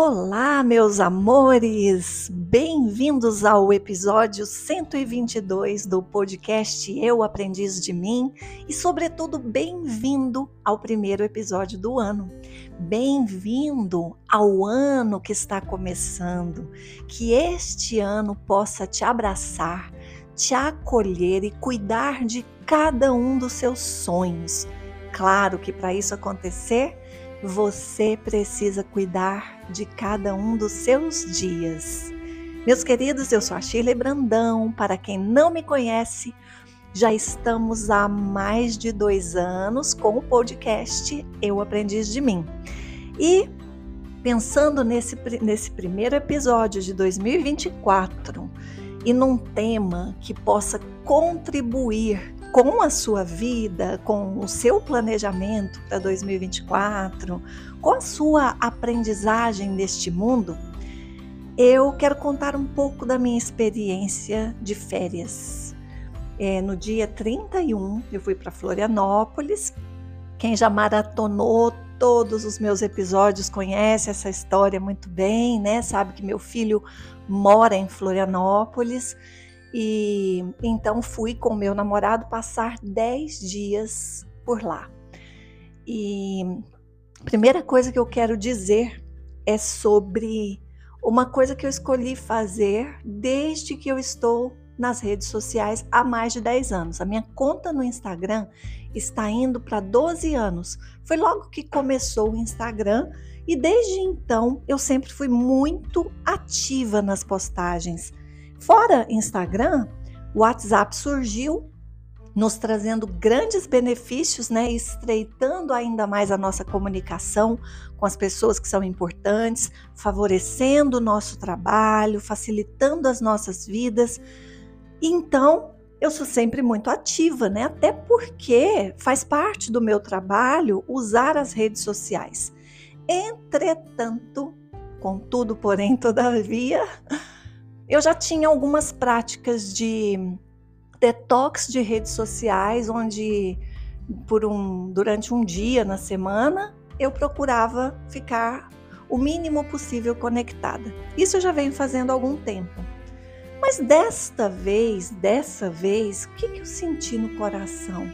Olá, meus amores! Bem-vindos ao episódio 122 do podcast Eu Aprendiz de Mim e, sobretudo, bem-vindo ao primeiro episódio do ano. Bem-vindo ao ano que está começando. Que este ano possa te abraçar, te acolher e cuidar de cada um dos seus sonhos. Claro que para isso acontecer, você precisa cuidar de cada um dos seus dias. Meus queridos, eu sou a Shirley Brandão. Para quem não me conhece, já estamos há mais de dois anos com o podcast Eu Aprendiz de Mim. E pensando nesse, nesse primeiro episódio de 2024 e num tema que possa contribuir com a sua vida, com o seu planejamento para 2024, com a sua aprendizagem neste mundo, eu quero contar um pouco da minha experiência de férias. É, no dia 31, eu fui para Florianópolis. Quem já maratonou todos os meus episódios conhece essa história muito bem, né? Sabe que meu filho mora em Florianópolis e então fui com meu namorado passar 10 dias por lá. E a primeira coisa que eu quero dizer é sobre uma coisa que eu escolhi fazer desde que eu estou nas redes sociais há mais de 10 anos. A minha conta no Instagram está indo para 12 anos. Foi logo que começou o Instagram e desde então eu sempre fui muito ativa nas postagens. Fora Instagram, o WhatsApp surgiu nos trazendo grandes benefícios, né, estreitando ainda mais a nossa comunicação com as pessoas que são importantes, favorecendo o nosso trabalho, facilitando as nossas vidas. Então, eu sou sempre muito ativa, né? Até porque faz parte do meu trabalho usar as redes sociais. Entretanto, contudo, porém, todavia, eu já tinha algumas práticas de detox de redes sociais, onde por um, durante um dia na semana eu procurava ficar o mínimo possível conectada. Isso eu já venho fazendo há algum tempo. Mas desta vez, dessa vez, o que, que eu senti no coração?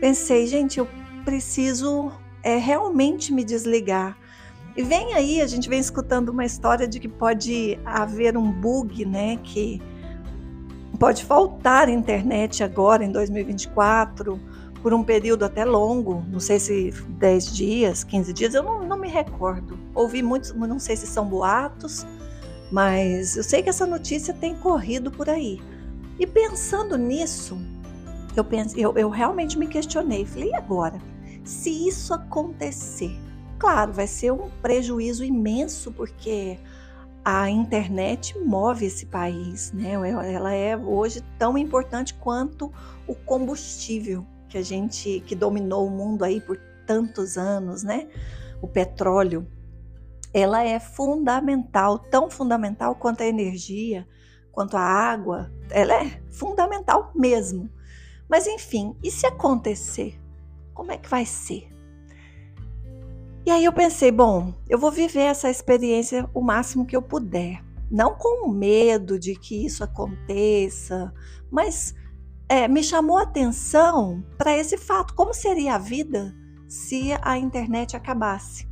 Pensei, gente, eu preciso é, realmente me desligar e vem aí, a gente vem escutando uma história de que pode haver um bug, né? Que pode faltar internet agora em 2024 por um período até longo, não sei se 10 dias, 15 dias, eu não, não me recordo. Ouvi muitos, não sei se são boatos, mas eu sei que essa notícia tem corrido por aí. E pensando nisso, eu, pense, eu, eu realmente me questionei. Falei, e agora? Se isso acontecer, claro, vai ser um prejuízo imenso, porque a internet move esse país, né? Ela é hoje tão importante quanto o combustível que a gente que dominou o mundo aí por tantos anos, né? O petróleo. Ela é fundamental, tão fundamental quanto a energia, quanto a água. Ela é fundamental mesmo. Mas enfim, e se acontecer? Como é que vai ser? E aí eu pensei, bom, eu vou viver essa experiência o máximo que eu puder. Não com medo de que isso aconteça, mas é, me chamou a atenção para esse fato: como seria a vida se a internet acabasse?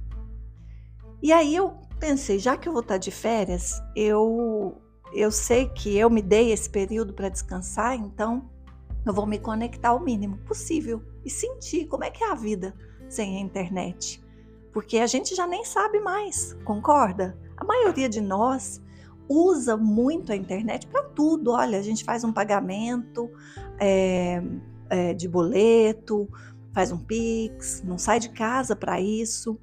E aí eu pensei, já que eu vou estar de férias, eu, eu sei que eu me dei esse período para descansar, então eu vou me conectar ao mínimo possível e sentir como é que é a vida sem a internet porque a gente já nem sabe mais, concorda? A maioria de nós usa muito a internet para tudo. Olha, a gente faz um pagamento é, é, de boleto, faz um Pix, não sai de casa para isso.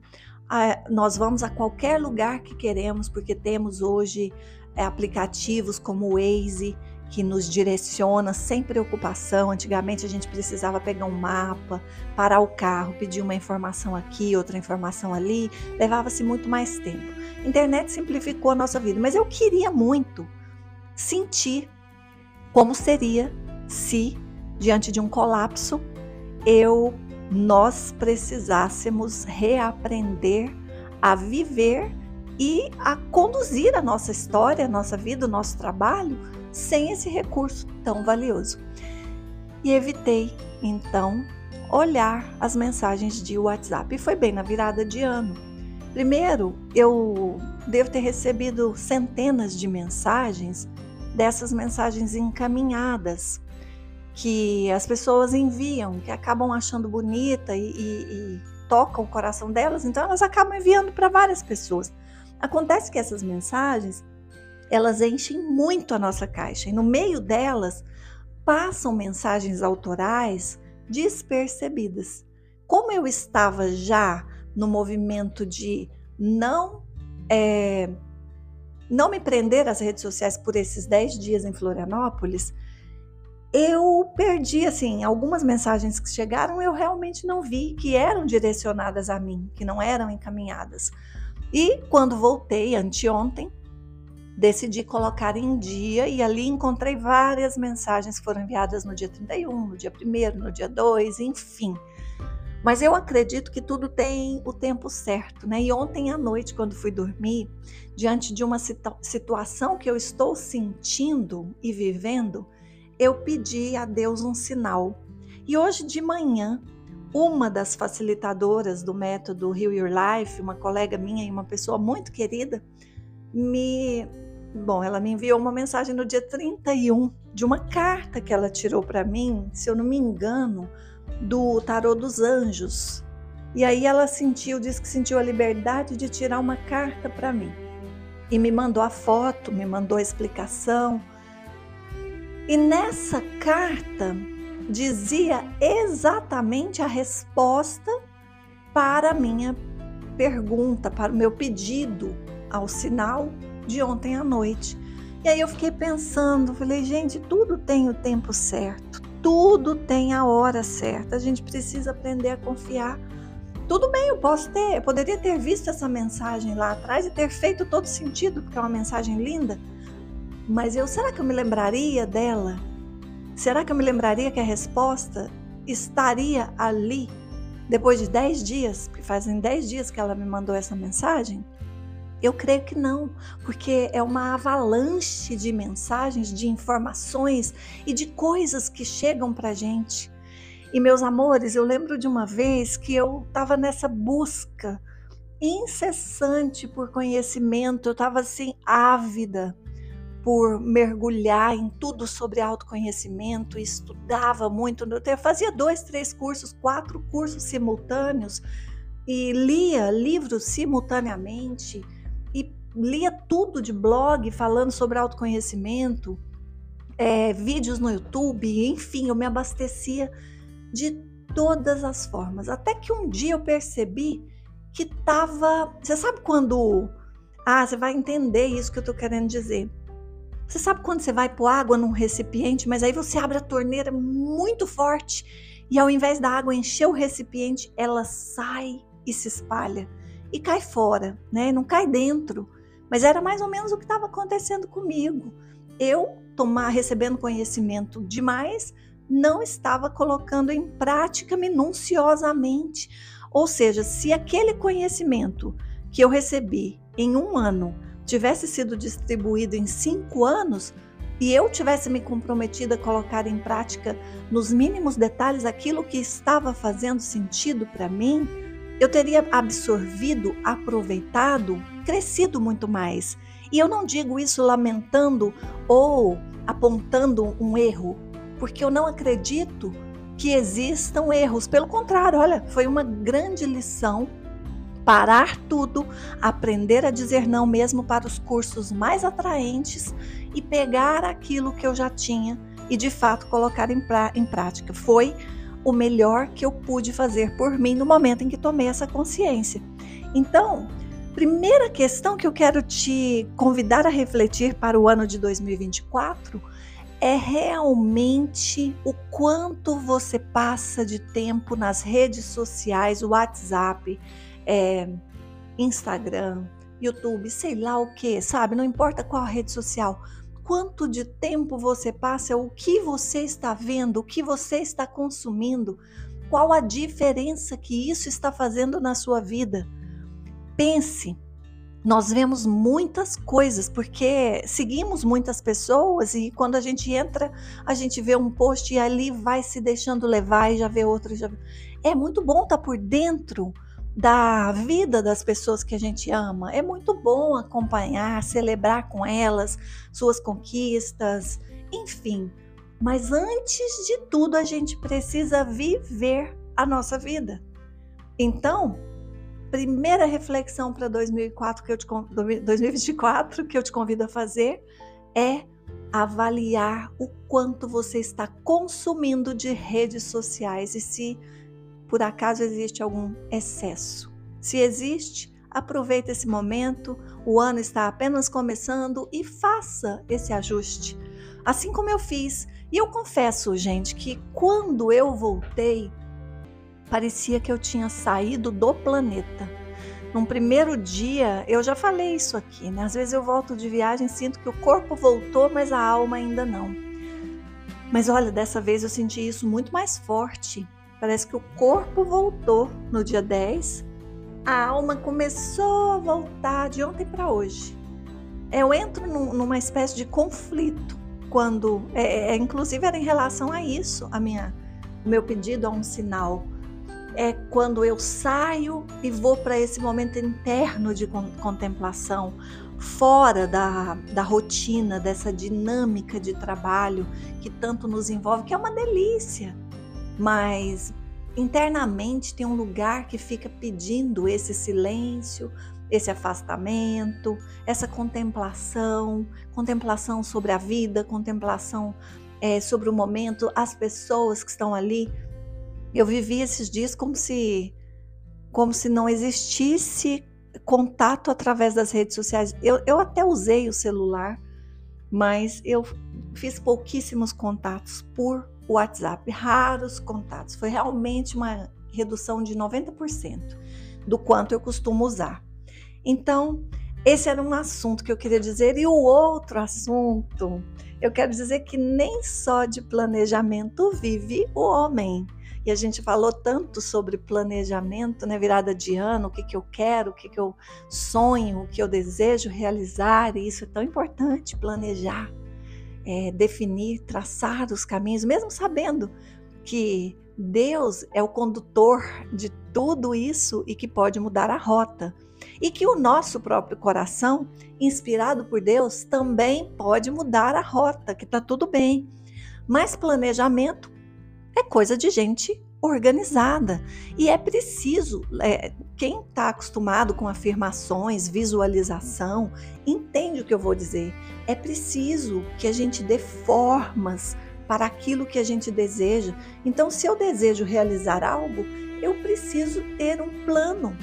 Nós vamos a qualquer lugar que queremos, porque temos hoje é, aplicativos como o Waze, que nos direciona sem preocupação. Antigamente a gente precisava pegar um mapa, parar o carro, pedir uma informação aqui, outra informação ali, levava-se muito mais tempo. A internet simplificou a nossa vida, mas eu queria muito sentir como seria se diante de um colapso eu nós precisássemos reaprender a viver e a conduzir a nossa história, a nossa vida, o nosso trabalho sem esse recurso tão valioso. E evitei, então, olhar as mensagens de WhatsApp. E foi bem na virada de ano. Primeiro, eu devo ter recebido centenas de mensagens, dessas mensagens encaminhadas, que as pessoas enviam, que acabam achando bonita e, e, e tocam o coração delas, então elas acabam enviando para várias pessoas. Acontece que essas mensagens, elas enchem muito a nossa caixa e no meio delas passam mensagens autorais despercebidas. Como eu estava já no movimento de não é, não me prender às redes sociais por esses 10 dias em Florianópolis, eu perdi assim algumas mensagens que chegaram, eu realmente não vi que eram direcionadas a mim, que não eram encaminhadas. E quando voltei anteontem, decidi colocar em dia e ali encontrei várias mensagens que foram enviadas no dia 31, no dia 1 no dia 2, enfim. Mas eu acredito que tudo tem o tempo certo, né? E ontem à noite, quando fui dormir, diante de uma situação que eu estou sentindo e vivendo, eu pedi a Deus um sinal. E hoje de manhã, uma das facilitadoras do método Heal Your Life, uma colega minha e uma pessoa muito querida, me. Bom, ela me enviou uma mensagem no dia 31 de uma carta que ela tirou para mim, se eu não me engano, do Tarô dos Anjos. E aí ela sentiu, disse que sentiu a liberdade de tirar uma carta para mim. E me mandou a foto, me mandou a explicação. E nessa carta dizia exatamente a resposta para a minha pergunta, para o meu pedido ao sinal de ontem à noite. E aí eu fiquei pensando, falei, gente, tudo tem o tempo certo, tudo tem a hora certa. A gente precisa aprender a confiar. Tudo bem, eu posso ter, eu poderia ter visto essa mensagem lá atrás e ter feito todo sentido, porque é uma mensagem linda. Mas eu, será que eu me lembraria dela? Será que eu me lembraria que a resposta estaria ali depois de 10 dias? Porque fazem 10 dias que ela me mandou essa mensagem. Eu creio que não, porque é uma avalanche de mensagens, de informações e de coisas que chegam para gente. E meus amores, eu lembro de uma vez que eu estava nessa busca incessante por conhecimento, eu estava assim ávida por mergulhar em tudo sobre autoconhecimento, estudava muito, eu fazia dois, três cursos, quatro cursos simultâneos e lia livros simultaneamente e lia tudo de blog falando sobre autoconhecimento, é, vídeos no YouTube, enfim, eu me abastecia de todas as formas. Até que um dia eu percebi que tava. Você sabe quando. Ah, você vai entender isso que eu tô querendo dizer. Você sabe quando você vai pôr água num recipiente, mas aí você abre a torneira muito forte e ao invés da água encher o recipiente, ela sai e se espalha e cai fora, né? Não cai dentro. Mas era mais ou menos o que estava acontecendo comigo. Eu tomar recebendo conhecimento demais, não estava colocando em prática minuciosamente. Ou seja, se aquele conhecimento que eu recebi em um ano tivesse sido distribuído em cinco anos e eu tivesse me comprometido a colocar em prática nos mínimos detalhes aquilo que estava fazendo sentido para mim, eu teria absorvido, aproveitado, crescido muito mais. E eu não digo isso lamentando ou apontando um erro, porque eu não acredito que existam erros. Pelo contrário, olha, foi uma grande lição parar tudo, aprender a dizer não mesmo para os cursos mais atraentes e pegar aquilo que eu já tinha e de fato colocar em, em prática. Foi o melhor que eu pude fazer por mim no momento em que tomei essa consciência. Então, primeira questão que eu quero te convidar a refletir para o ano de 2024 é realmente o quanto você passa de tempo nas redes sociais, WhatsApp, é, Instagram, YouTube, sei lá o que, sabe? Não importa qual rede social. Quanto de tempo você passa, o que você está vendo, o que você está consumindo, qual a diferença que isso está fazendo na sua vida. Pense nós vemos muitas coisas, porque seguimos muitas pessoas e quando a gente entra, a gente vê um post e ali vai se deixando levar e já vê outro. Já... É muito bom estar tá por dentro da vida das pessoas que a gente ama. É muito bom acompanhar, celebrar com elas suas conquistas, enfim. Mas antes de tudo, a gente precisa viver a nossa vida. Então, primeira reflexão para 2004 que eu te 2024 que eu te convido a fazer é avaliar o quanto você está consumindo de redes sociais e se por acaso existe algum excesso. Se existe, aproveite esse momento, o ano está apenas começando e faça esse ajuste. Assim como eu fiz. E eu confesso, gente, que quando eu voltei parecia que eu tinha saído do planeta. Num primeiro dia, eu já falei isso aqui, né? Às vezes eu volto de viagem, sinto que o corpo voltou, mas a alma ainda não. Mas olha, dessa vez eu senti isso muito mais forte. Parece que o corpo voltou no dia 10, a alma começou a voltar de ontem para hoje. Eu entro num, numa espécie de conflito quando, é, é, inclusive era em relação a isso, a minha, o meu pedido a um sinal é quando eu saio e vou para esse momento interno de contemplação, fora da, da rotina, dessa dinâmica de trabalho que tanto nos envolve, que é uma delícia. Mas internamente tem um lugar que fica pedindo esse silêncio, esse afastamento, essa contemplação, contemplação sobre a vida, contemplação é, sobre o momento, as pessoas que estão ali eu vivi esses dias como se como se não existisse contato através das redes sociais. Eu, eu até usei o celular, mas eu fiz pouquíssimos contatos por WhatsApp, raros contatos. Foi realmente uma redução de 90% do quanto eu costumo usar. Então, esse era um assunto que eu queria dizer. E o outro assunto, eu quero dizer que nem só de planejamento vive o homem. E a gente falou tanto sobre planejamento, né? Virada de ano, o que, que eu quero, o que, que eu sonho, o que eu desejo realizar. E isso é tão importante, planejar, é, definir, traçar os caminhos, mesmo sabendo que Deus é o condutor de tudo isso e que pode mudar a rota. E que o nosso próprio coração, inspirado por Deus, também pode mudar a rota, que está tudo bem. Mas planejamento é coisa de gente organizada. E é preciso, é, quem está acostumado com afirmações, visualização, entende o que eu vou dizer. É preciso que a gente dê formas para aquilo que a gente deseja. Então, se eu desejo realizar algo, eu preciso ter um plano.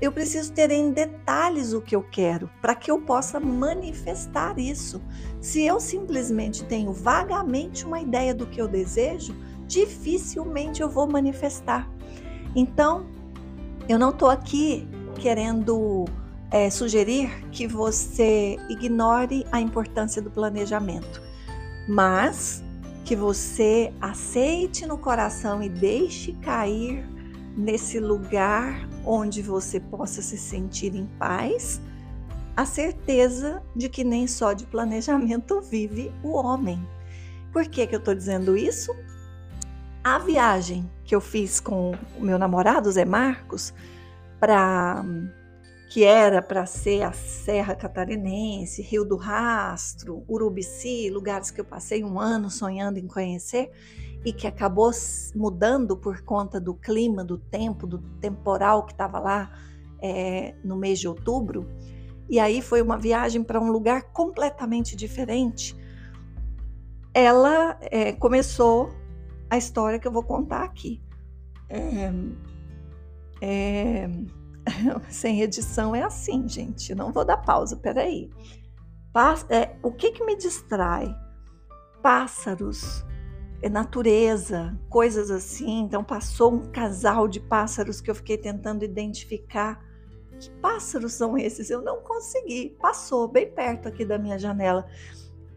Eu preciso ter em detalhes o que eu quero para que eu possa manifestar isso. Se eu simplesmente tenho vagamente uma ideia do que eu desejo, dificilmente eu vou manifestar. Então, eu não estou aqui querendo é, sugerir que você ignore a importância do planejamento, mas que você aceite no coração e deixe cair nesse lugar onde você possa se sentir em paz, a certeza de que nem só de planejamento vive o homem. Por que, que eu estou dizendo isso? A viagem que eu fiz com o meu namorado, Zé Marcos, para que era para ser a Serra Catarinense, Rio do Rastro, Urubici, lugares que eu passei um ano sonhando em conhecer e que acabou mudando por conta do clima, do tempo, do temporal que estava lá é, no mês de outubro. E aí foi uma viagem para um lugar completamente diferente. Ela é, começou a história que eu vou contar aqui. É, é, sem edição é assim, gente. não vou dar pausa, peraí. É, o que, que me distrai? Pássaros, é natureza, coisas assim. Então passou um casal de pássaros que eu fiquei tentando identificar. Que pássaros são esses? Eu não consegui. Passou bem perto aqui da minha janela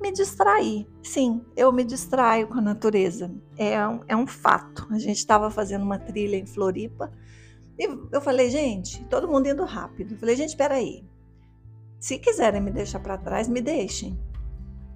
me distrair. Sim, eu me distraio com a natureza. É um, é um fato. A gente estava fazendo uma trilha em Floripa e eu falei, gente, todo mundo indo rápido. Eu falei, gente, espera aí. Se quiserem me deixar para trás, me deixem.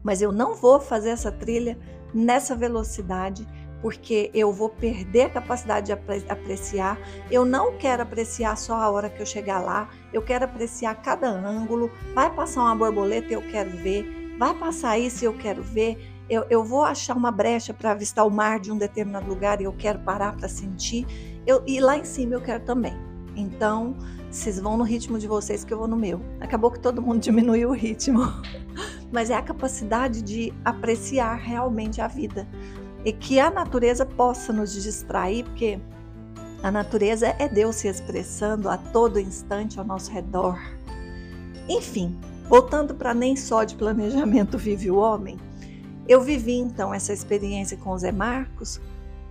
Mas eu não vou fazer essa trilha nessa velocidade, porque eu vou perder a capacidade de apreciar. Eu não quero apreciar só a hora que eu chegar lá, eu quero apreciar cada ângulo. Vai passar uma borboleta, eu quero ver. Vai passar isso, eu quero ver. Eu, eu vou achar uma brecha para avistar o mar de um determinado lugar e eu quero parar para sentir. Eu, e lá em cima eu quero também. Então, vocês vão no ritmo de vocês que eu vou no meu. Acabou que todo mundo diminuiu o ritmo. Mas é a capacidade de apreciar realmente a vida. E que a natureza possa nos distrair, porque a natureza é Deus se expressando a todo instante ao nosso redor. Enfim, voltando para nem só de planejamento vive o homem, eu vivi então essa experiência com o Zé Marcos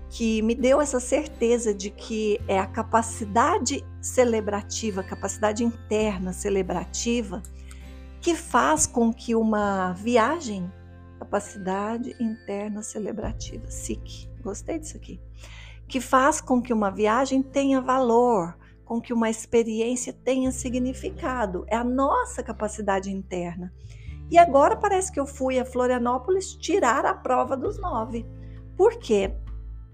que me deu essa certeza de que é a capacidade celebrativa, capacidade interna celebrativa, que faz com que uma viagem, capacidade interna celebrativa, SIC, gostei disso aqui, que faz com que uma viagem tenha valor, com que uma experiência tenha significado, é a nossa capacidade interna. E agora parece que eu fui a Florianópolis tirar a prova dos nove. Por quê?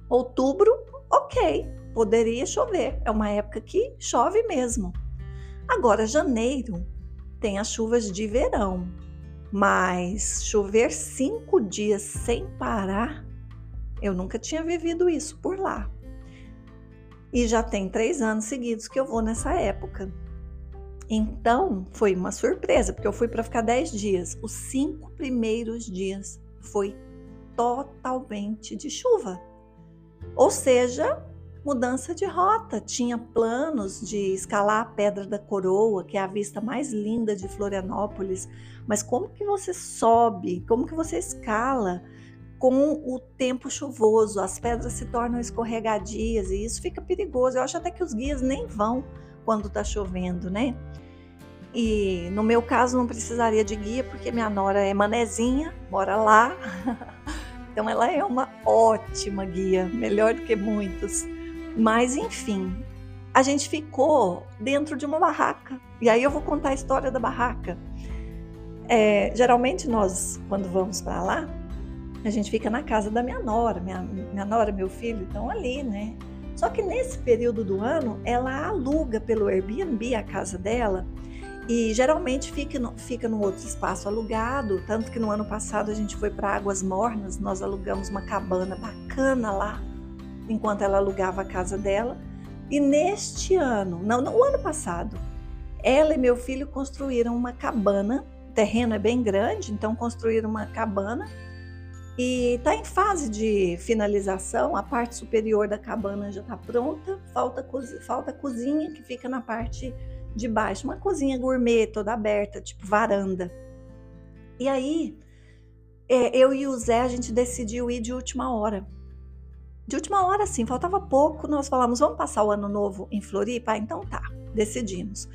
Outubro, ok, poderia chover, é uma época que chove mesmo. Agora, janeiro tem as chuvas de verão, mas chover cinco dias sem parar, eu nunca tinha vivido isso por lá. E já tem três anos seguidos que eu vou nessa época. Então foi uma surpresa, porque eu fui para ficar dez dias. Os cinco primeiros dias foi totalmente de chuva. Ou seja, mudança de rota. Tinha planos de escalar a Pedra da Coroa, que é a vista mais linda de Florianópolis. Mas como que você sobe? Como que você escala? Com o tempo chuvoso, as pedras se tornam escorregadias e isso fica perigoso. Eu acho até que os guias nem vão quando está chovendo, né? E no meu caso não precisaria de guia porque minha nora é manezinha, mora lá. Então ela é uma ótima guia, melhor do que muitos. Mas enfim, a gente ficou dentro de uma barraca. E aí eu vou contar a história da barraca. É, geralmente nós, quando vamos para lá, a gente fica na casa da minha nora, minha, minha nora, meu filho estão ali, né? Só que nesse período do ano, ela aluga pelo Airbnb a casa dela e geralmente fica, no, fica num outro espaço alugado, tanto que no ano passado a gente foi para Águas Mornas, nós alugamos uma cabana bacana lá, enquanto ela alugava a casa dela. E neste ano, não, no ano passado, ela e meu filho construíram uma cabana. O terreno é bem grande, então construíram uma cabana e está em fase de finalização. A parte superior da cabana já está pronta, falta, falta a cozinha que fica na parte de baixo, uma cozinha gourmet toda aberta, tipo varanda. E aí, é, eu e o Zé, a gente decidiu ir de última hora. De última hora, sim, faltava pouco, nós falamos, vamos passar o ano novo em Floripa? Ah, então tá, decidimos.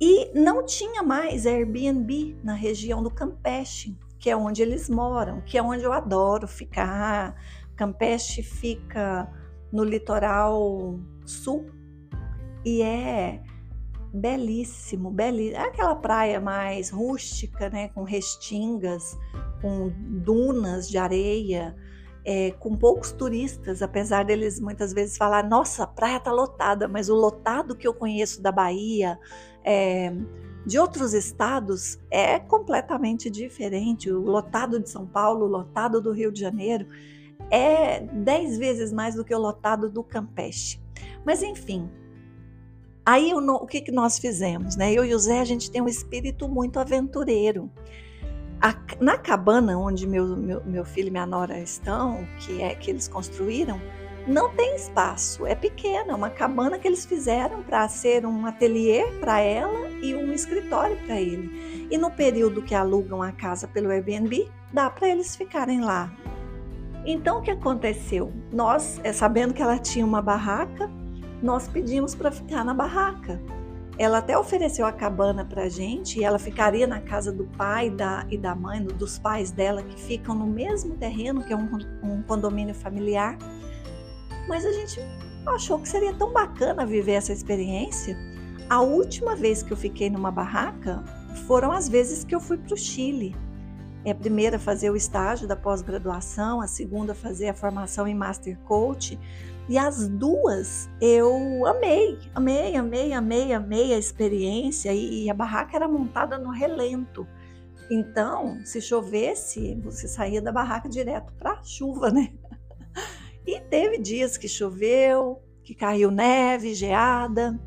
E não tinha mais Airbnb na região do Campeche, que é onde eles moram, que é onde eu adoro ficar. Campeche fica no litoral sul e é belíssimo, belíssimo. É aquela praia mais rústica, né, com restingas, com dunas de areia, é, com poucos turistas, apesar deles muitas vezes falar, nossa, a praia tá lotada, mas o lotado que eu conheço da Bahia, é, de outros estados, é completamente diferente. O lotado de São Paulo, o lotado do Rio de Janeiro, é dez vezes mais do que o lotado do Campeche. Mas enfim, Aí o que, que nós fizemos? Né? Eu e o Zé, a gente tem um espírito muito aventureiro. A, na cabana onde meu, meu, meu filho e minha nora estão, que é que eles construíram, não tem espaço, é pequena, é uma cabana que eles fizeram para ser um ateliê para ela e um escritório para ele. E no período que alugam a casa pelo Airbnb, dá para eles ficarem lá. Então o que aconteceu? Nós, é, sabendo que ela tinha uma barraca, nós pedimos para ficar na barraca. Ela até ofereceu a cabana para gente e ela ficaria na casa do pai da, e da mãe, dos pais dela, que ficam no mesmo terreno, que é um, um condomínio familiar. Mas a gente achou que seria tão bacana viver essa experiência. A última vez que eu fiquei numa barraca foram as vezes que eu fui para o Chile. É a primeira fazer o estágio da pós-graduação, a segunda fazer a formação em Master Coach. E as duas eu amei, amei, amei, amei, amei a experiência. E, a barraca era montada no relento. Então, se chovesse, você saía da barraca direto para a chuva, né? E teve dias que choveu, que caiu neve, geada,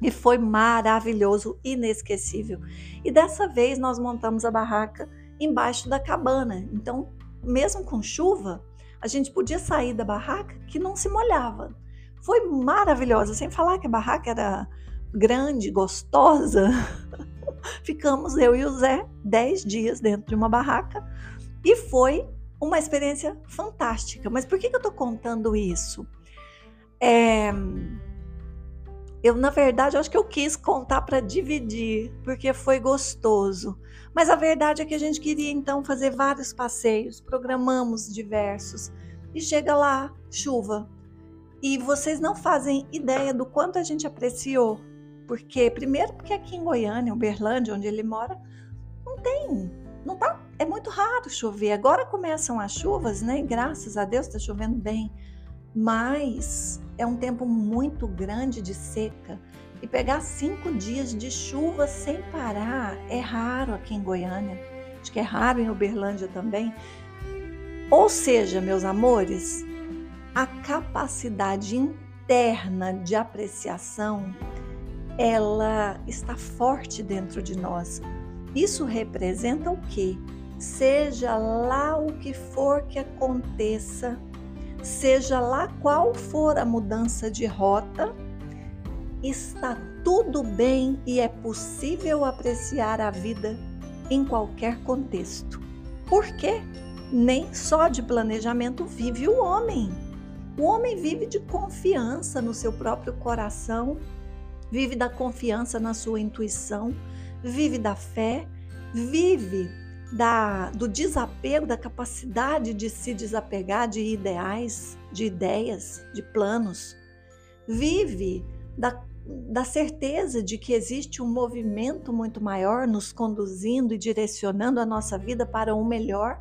e foi maravilhoso, inesquecível. E dessa vez nós montamos a barraca embaixo da cabana. Então, mesmo com chuva, a gente podia sair da barraca que não se molhava. Foi maravilhosa, sem falar que a barraca era grande, gostosa. Ficamos eu e o Zé dez dias dentro de uma barraca e foi uma experiência fantástica. Mas por que, que eu estou contando isso? É, eu, na verdade, acho que eu quis contar para dividir, porque foi gostoso. Mas a verdade é que a gente queria então fazer vários passeios, programamos diversos, e chega lá, chuva. E vocês não fazem ideia do quanto a gente apreciou. Porque, primeiro, porque aqui em Goiânia, Uberlândia, onde ele mora, não tem, muito raro chover. Agora começam as chuvas, né? Graças a Deus está chovendo bem. Mas é um tempo muito grande de seca e pegar cinco dias de chuva sem parar é raro aqui em Goiânia. Acho que é raro em Uberlândia também. Ou seja, meus amores, a capacidade interna de apreciação ela está forte dentro de nós. Isso representa o que? Seja lá o que for que aconteça, seja lá qual for a mudança de rota, está tudo bem e é possível apreciar a vida em qualquer contexto. Por quê? Nem só de planejamento vive o homem. O homem vive de confiança no seu próprio coração, vive da confiança na sua intuição, vive da fé, vive da, do desapego, da capacidade de se desapegar de ideais, de ideias, de planos. Vive da, da certeza de que existe um movimento muito maior nos conduzindo e direcionando a nossa vida para o um melhor.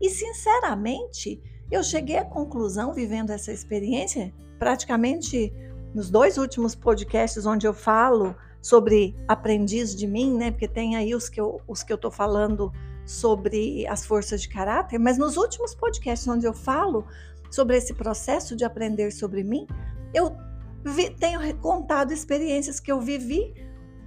E, sinceramente, eu cheguei à conclusão, vivendo essa experiência, praticamente nos dois últimos podcasts onde eu falo sobre aprendiz de mim, né? Porque tem aí os que eu, os que eu falando sobre as forças de caráter, mas nos últimos podcasts onde eu falo sobre esse processo de aprender sobre mim, eu vi, tenho contado experiências que eu vivi,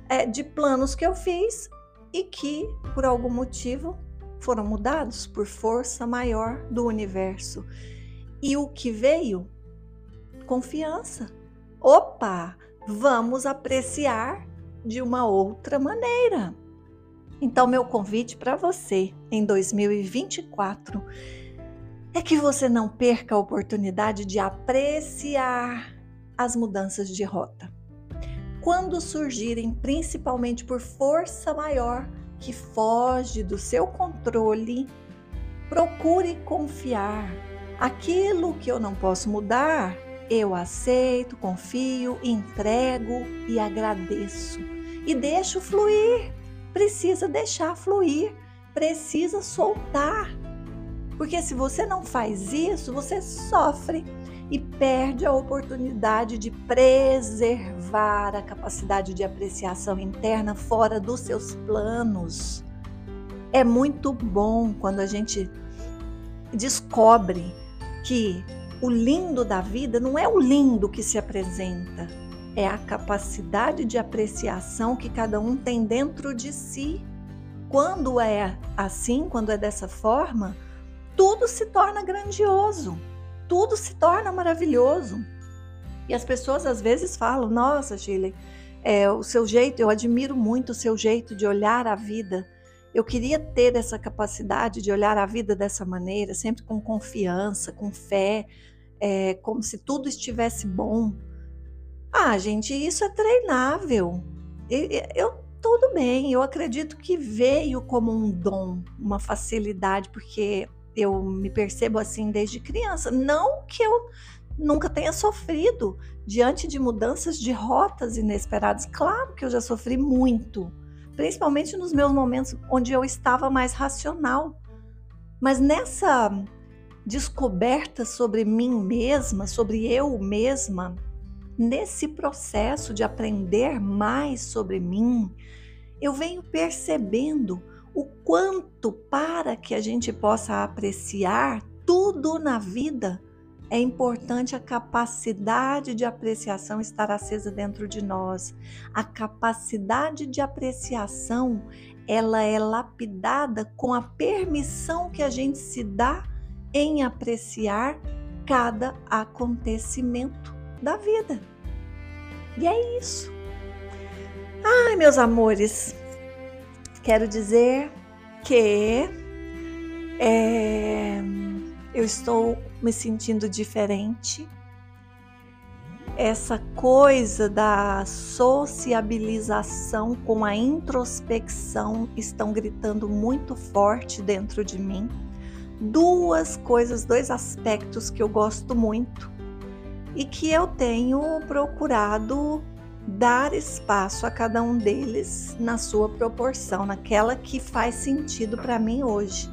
é, de planos que eu fiz e que, por algum motivo, foram mudados por força maior do universo. E o que veio? Confiança. Opa, vamos apreciar de uma outra maneira. Então, meu convite para você em 2024 é que você não perca a oportunidade de apreciar as mudanças de rota. Quando surgirem, principalmente por força maior que foge do seu controle, procure confiar. Aquilo que eu não posso mudar, eu aceito, confio, entrego e agradeço. E deixo fluir precisa deixar fluir, precisa soltar. Porque se você não faz isso, você sofre e perde a oportunidade de preservar a capacidade de apreciação interna fora dos seus planos. É muito bom quando a gente descobre que o lindo da vida não é o lindo que se apresenta, é a capacidade de apreciação que cada um tem dentro de si. Quando é assim, quando é dessa forma, tudo se torna grandioso, tudo se torna maravilhoso. E as pessoas às vezes falam: Nossa, Chile, é, o seu jeito, eu admiro muito o seu jeito de olhar a vida. Eu queria ter essa capacidade de olhar a vida dessa maneira, sempre com confiança, com fé, é, como se tudo estivesse bom. Ah, gente, isso é treinável. Eu, tudo bem, eu acredito que veio como um dom, uma facilidade, porque eu me percebo assim desde criança. Não que eu nunca tenha sofrido diante de mudanças de rotas inesperadas. Claro que eu já sofri muito, principalmente nos meus momentos onde eu estava mais racional. Mas nessa descoberta sobre mim mesma, sobre eu mesma, nesse processo de aprender mais sobre mim, eu venho percebendo o quanto para que a gente possa apreciar tudo na vida é importante a capacidade de apreciação estar acesa dentro de nós. A capacidade de apreciação, ela é lapidada com a permissão que a gente se dá em apreciar cada acontecimento da vida. E é isso. Ai, meus amores, quero dizer que é, eu estou me sentindo diferente. Essa coisa da sociabilização com a introspecção estão gritando muito forte dentro de mim. Duas coisas, dois aspectos que eu gosto muito e que eu tenho procurado dar espaço a cada um deles na sua proporção, naquela que faz sentido para mim hoje.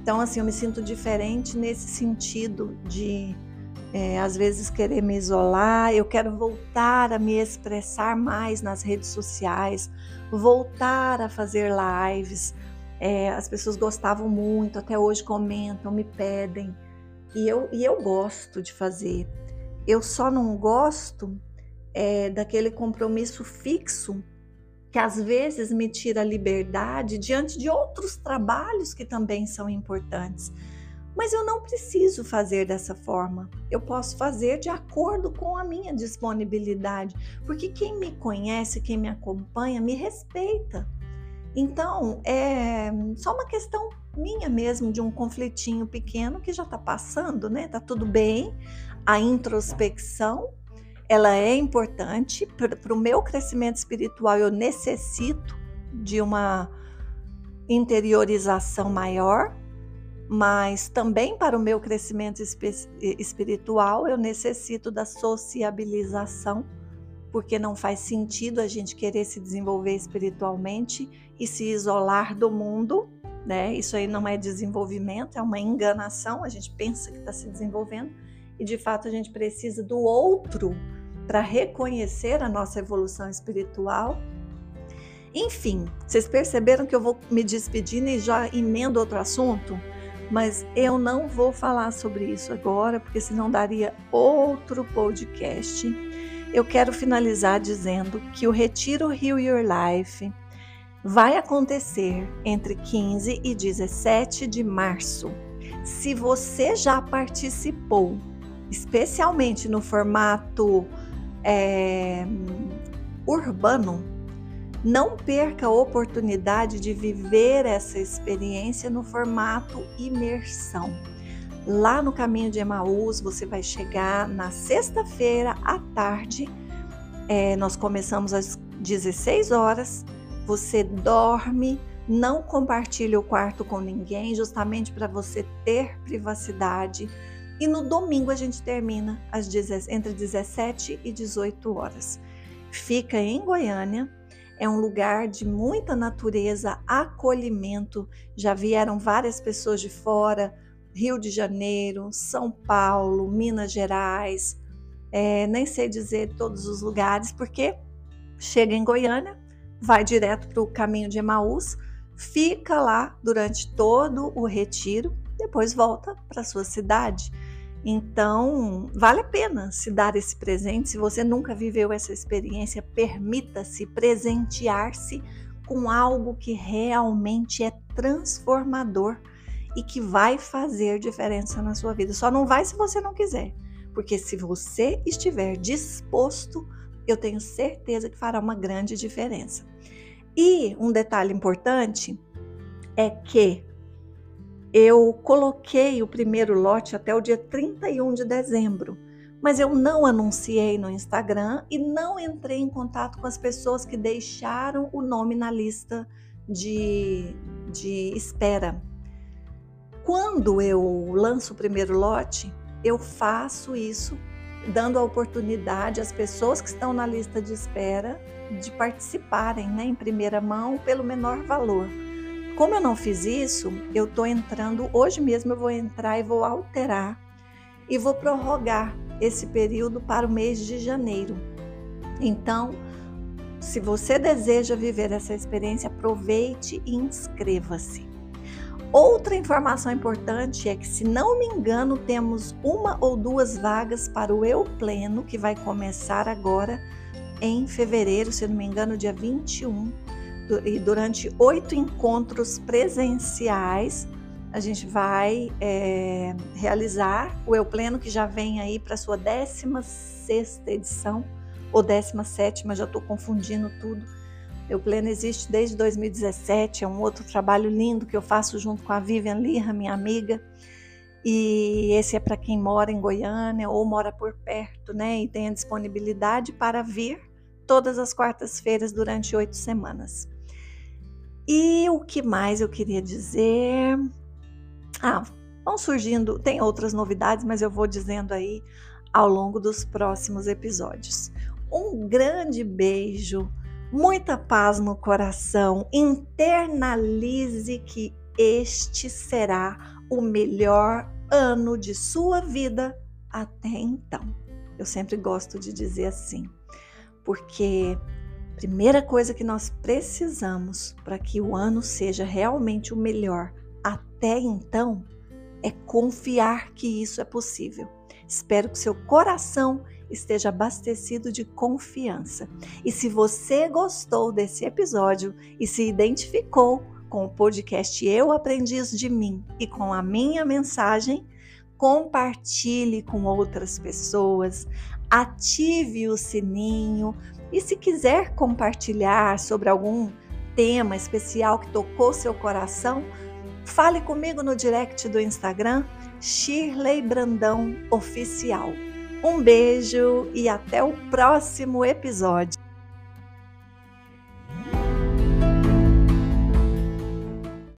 Então, assim, eu me sinto diferente nesse sentido de, é, às vezes, querer me isolar. Eu quero voltar a me expressar mais nas redes sociais, voltar a fazer lives. É, as pessoas gostavam muito, até hoje comentam, me pedem. E eu, e eu gosto de fazer. Eu só não gosto é, daquele compromisso fixo que às vezes me tira a liberdade diante de outros trabalhos que também são importantes. Mas eu não preciso fazer dessa forma. Eu posso fazer de acordo com a minha disponibilidade, porque quem me conhece, quem me acompanha, me respeita. Então, é só uma questão minha mesmo de um conflitinho pequeno que já está passando, né? Tá tudo bem. A introspecção ela é importante para o meu crescimento espiritual. Eu necessito de uma interiorização maior, mas também para o meu crescimento espiritual eu necessito da sociabilização, porque não faz sentido a gente querer se desenvolver espiritualmente e se isolar do mundo, né? Isso aí não é desenvolvimento, é uma enganação. A gente pensa que está se desenvolvendo e de fato a gente precisa do outro para reconhecer a nossa evolução espiritual. Enfim, vocês perceberam que eu vou me despedindo e já emendo outro assunto? Mas eu não vou falar sobre isso agora, porque senão daria outro podcast. Eu quero finalizar dizendo que o Retiro Heal Your Life vai acontecer entre 15 e 17 de março. Se você já participou, especialmente no formato é, urbano, não perca a oportunidade de viver essa experiência no formato imersão. Lá no caminho de Emaús, você vai chegar na sexta-feira à tarde. É, nós começamos às 16 horas. Você dorme, não compartilha o quarto com ninguém, justamente para você ter privacidade e no domingo a gente termina às, entre 17 e 18 horas. Fica em Goiânia, é um lugar de muita natureza, acolhimento. Já vieram várias pessoas de fora, Rio de Janeiro, São Paulo, Minas Gerais, é, nem sei dizer todos os lugares, porque chega em Goiânia, vai direto para o caminho de Emaús, fica lá durante todo o retiro, depois volta para sua cidade. Então, vale a pena se dar esse presente. Se você nunca viveu essa experiência, permita-se presentear-se com algo que realmente é transformador e que vai fazer diferença na sua vida. Só não vai se você não quiser, porque se você estiver disposto, eu tenho certeza que fará uma grande diferença. E um detalhe importante é que eu coloquei o primeiro lote até o dia 31 de dezembro, mas eu não anunciei no Instagram e não entrei em contato com as pessoas que deixaram o nome na lista de, de espera. Quando eu lanço o primeiro lote, eu faço isso dando a oportunidade às pessoas que estão na lista de espera de participarem né, em primeira mão pelo menor valor. Como eu não fiz isso, eu estou entrando, hoje mesmo eu vou entrar e vou alterar e vou prorrogar esse período para o mês de janeiro. Então, se você deseja viver essa experiência, aproveite e inscreva-se. Outra informação importante é que, se não me engano, temos uma ou duas vagas para o Eu Pleno, que vai começar agora em fevereiro, se não me engano, dia 21, e durante oito encontros presenciais, a gente vai é, realizar o Eu Pleno, que já vem aí para sua 16 edição, ou 17, já estou confundindo tudo meu Pleno existe desde 2017, é um outro trabalho lindo que eu faço junto com a Vivian Lirra, minha amiga. E esse é para quem mora em Goiânia ou mora por perto, né? E tem a disponibilidade para vir todas as quartas-feiras durante oito semanas. E o que mais eu queria dizer? Ah, vão surgindo, tem outras novidades, mas eu vou dizendo aí ao longo dos próximos episódios. Um grande beijo muita paz no coração. Internalize que este será o melhor ano de sua vida até então. Eu sempre gosto de dizer assim, porque primeira coisa que nós precisamos para que o ano seja realmente o melhor até então é confiar que isso é possível. Espero que seu coração esteja abastecido de confiança. E se você gostou desse episódio e se identificou com o podcast Eu Aprendiz de Mim e com a minha mensagem, compartilhe com outras pessoas, ative o sininho e se quiser compartilhar sobre algum tema especial que tocou seu coração, fale comigo no direct do Instagram Shirley Brandão Oficial. Um beijo e até o próximo episódio.